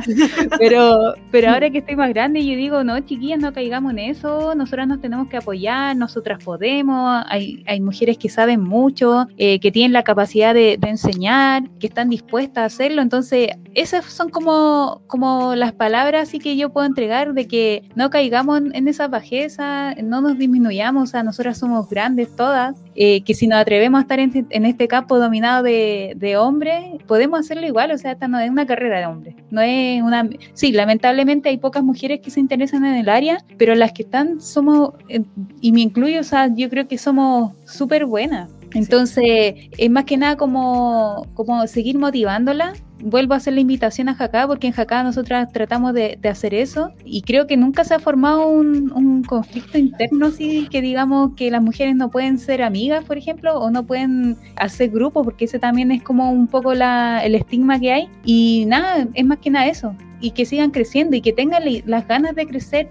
pero, pero ahora que estoy más grande, yo digo, no, chiquillas, no caigamos en eso. Nosotras nos tenemos que apoyar, nosotras podemos. Hay, hay mujeres que saben mucho, eh, que tienen la capacidad de, de enseñar, que están dispuestas a hacerlo. Entonces, esas son como, como las palabras así que yo puedo entregar de que no caigamos en, esa bajeza, no nos disminuyamos, o sea, nosotras somos grandes todas, eh, que si nos atrevemos a estar en, este campo dominado de, hombres, podemos hacerlo igual, o sea, esta no es una carrera de hombres, no es una... Sí, lamentablemente hay pocas mujeres que se interesan en el área, pero las que están somos, eh, y me incluyo, o sea, yo creo que somos súper buenas. Entonces, es más que nada como, como seguir motivándola. Vuelvo a hacer la invitación a Jacá, porque en Jacá nosotras tratamos de, hacer eso. Y creo que nunca se ha formado un, conflicto interno así que digamos que las mujeres no pueden ser amigas, por ejemplo, o no pueden hacer grupos, porque ese también es como un poco la, el estigma que hay. Y nada, es más que nada eso, y que sigan creciendo y que tengan las ganas de crecer.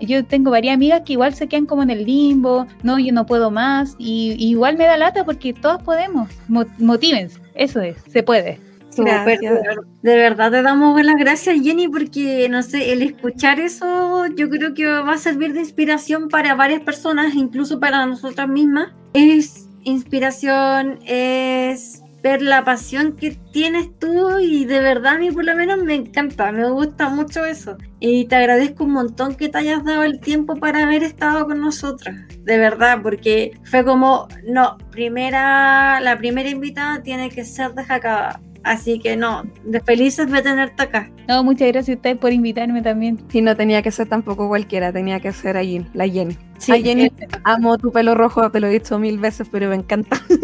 Yo tengo varias amigas que igual se quedan como en el limbo, no, yo no puedo más, y, igual me da lata porque todas podemos, motívense, eso es, se puede. De verdad te damos las gracias, Jenny, porque no sé, el escuchar eso yo creo que va a servir de inspiración para varias personas, incluso para nosotras mismas. Es inspiración, es ver la pasión que tienes tú y de verdad a mí por lo menos me encanta, me gusta mucho eso. Y te agradezco un montón que te hayas dado el tiempo para haber estado con nosotras, de verdad, porque fue como, no, primera, la primera invitada tiene que ser de Jacaba Así que no, de felices de tenerte acá. No, muchas gracias a ustedes por invitarme también. Sí, no tenía que ser tampoco cualquiera, tenía que ser allí, la Jenny. Sí, Jenny, eh, amo tu pelo rojo, te lo he dicho mil veces, pero me encanta.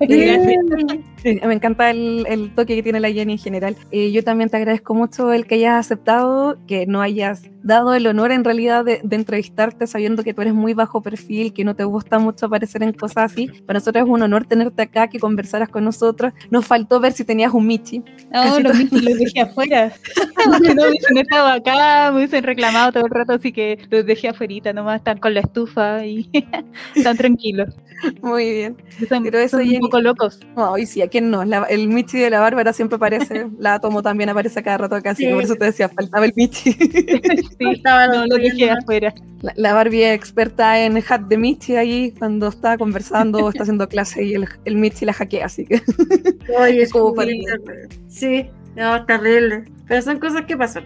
me encanta el, toque que tiene la Jenny en general. Y yo también te agradezco mucho el que hayas aceptado, que no hayas dado el honor en realidad de, entrevistarte sabiendo que tú eres muy bajo perfil, que no te gusta mucho aparecer en cosas así. Para nosotros es un honor tenerte acá, que conversaras con nosotros. Nos faltó ver si tenías un Michi. No, los Michi los dejé afuera. no hubiesen estado acá, me hubiesen reclamado todo el rato, así que los dejé afuera, nomás están con la estufa y están tranquilos. Muy bien. Pero eso son un poco locos. Ay, sí, ¿a quién no? el Michi de la Bárbara siempre aparece, la Tomo también aparece cada rato acá, así que por eso te decía, faltaba el Michi. sí, estaba no, lo dejé afuera. La, Barbie es experta en hat de Michi ahí cuando está conversando o está haciendo clase y el, el Michi la hackea, así que. Oye, es como para... Sí, no, terrible. Pero son cosas que pasan.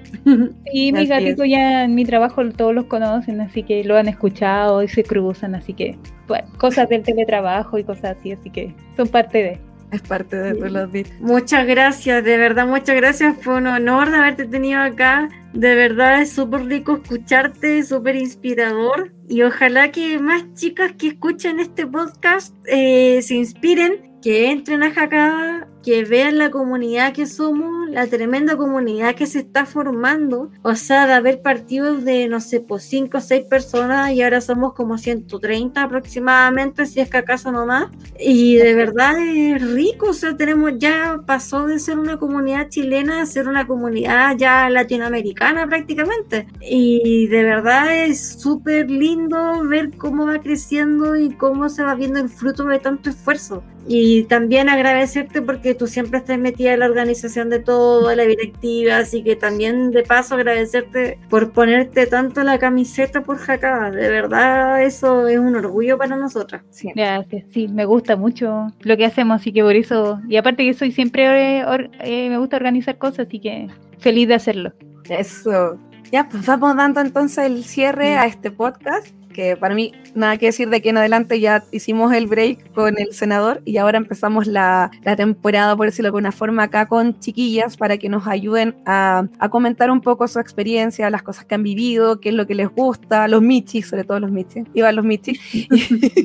Y mi gatito ya en mi trabajo todos los conocen, así que lo han escuchado y se cruzan, así que, bueno, cosas del teletrabajo y cosas así, así que son parte de. Es parte de todos los días. Muchas gracias, de verdad, muchas gracias. Fue un honor de haberte tenido acá. De verdad es súper rico escucharte, súper inspirador. Y ojalá que más chicas que escuchen este podcast eh, se inspiren, que entren a Jacada que vean la comunidad que somos, la tremenda comunidad que se está formando. O sea, de haber partido de, no sé, pues 5 o 6 personas y ahora somos como 130 aproximadamente, si es que acaso no más. Y de verdad es rico, o sea, tenemos ya pasó de ser una comunidad chilena a ser una comunidad ya latinoamericana prácticamente. Y de verdad es súper lindo ver cómo va creciendo y cómo se va viendo el fruto de tanto esfuerzo. Y también agradecerte porque tú siempre estás metida en la organización de todo, la directiva, así que también de paso agradecerte por ponerte tanto la camiseta por Jacaba. De verdad, eso es un orgullo para nosotras. Sí. Gracias, sí, me gusta mucho lo que hacemos, así que por eso, y aparte que soy siempre, eh, me gusta organizar cosas, así que feliz de hacerlo. Eso. Ya, pues vamos dando entonces el cierre a este podcast que para mí nada que decir de que en adelante ya hicimos el break con el senador y ahora empezamos la, la temporada, por decirlo de alguna forma, acá con chiquillas para que nos ayuden a, a, comentar un poco su experiencia, las cosas que han vivido, qué es lo que les gusta, los michis, sobre todo los michis, iban los michis,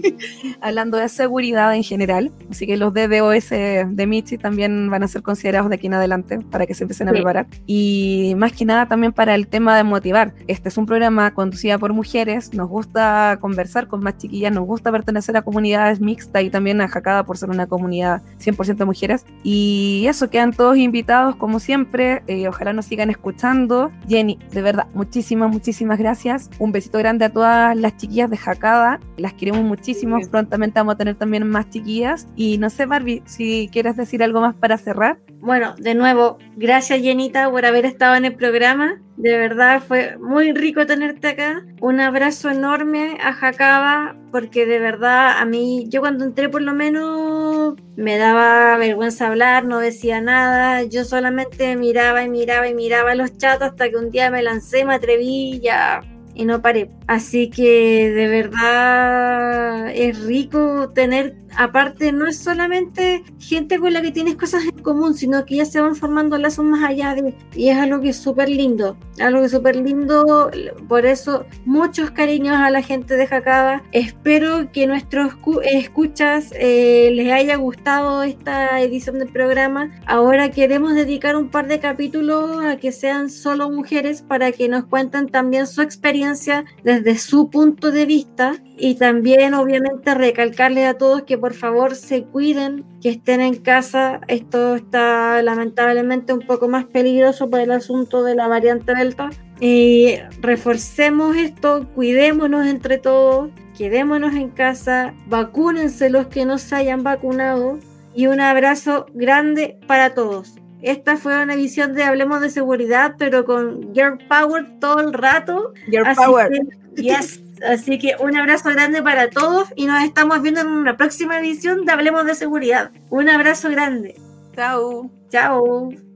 hablando de seguridad en general. Así que los DDoS de michis también van a ser considerados de aquí en adelante para que se empiecen a preparar. Y más que nada también para el tema de motivar. Este es un programa conducido por mujeres, nos gusta gusta conversar con más chiquillas, nos gusta pertenecer a comunidades mixtas y también a Jacada por ser una comunidad 100% de mujeres. Y eso, quedan todos invitados como siempre. Eh, ojalá nos sigan escuchando. Jenny, de verdad, muchísimas, muchísimas gracias. Un besito grande a todas las chiquillas de Jacada. Las queremos muchísimo. Prontamente vamos a tener también más chiquillas. Y no sé, Barbie, si quieres decir algo más para cerrar. Bueno, de nuevo, gracias Jenita por haber estado en el programa. De verdad fue muy rico tenerte acá. Un abrazo enorme a Jacaba, porque de verdad a mí, yo cuando entré por lo menos me daba vergüenza hablar, no decía nada. Yo solamente miraba y miraba y miraba los chats hasta que un día me lancé, me atreví ya y no paré. Así que de verdad es rico tener, aparte no es solamente gente con la que tienes cosas en común, sino que ya se van formando lazos más allá y es algo que es súper lindo, algo que es súper lindo, por eso muchos cariños a la gente de Jacaba. Espero que nuestros escuchas eh, les haya gustado esta edición del programa. Ahora queremos dedicar un par de capítulos a que sean solo mujeres para que nos cuenten también su experiencia desde su punto de vista y también obviamente recalcarle a todos que por favor se cuiden, que estén en casa. Esto está lamentablemente un poco más peligroso por el asunto de la variante Delta. Y reforcemos esto, cuidémonos entre todos, quedémonos en casa, vacúnense los que no se hayan vacunado y un abrazo grande para todos. Esta fue una visión de Hablemos de Seguridad, pero con Girl Power todo el rato. Girl Power. yes. Así que un abrazo grande para todos y nos estamos viendo en una próxima edición de Hablemos de Seguridad. Un abrazo grande. Chao. Chao.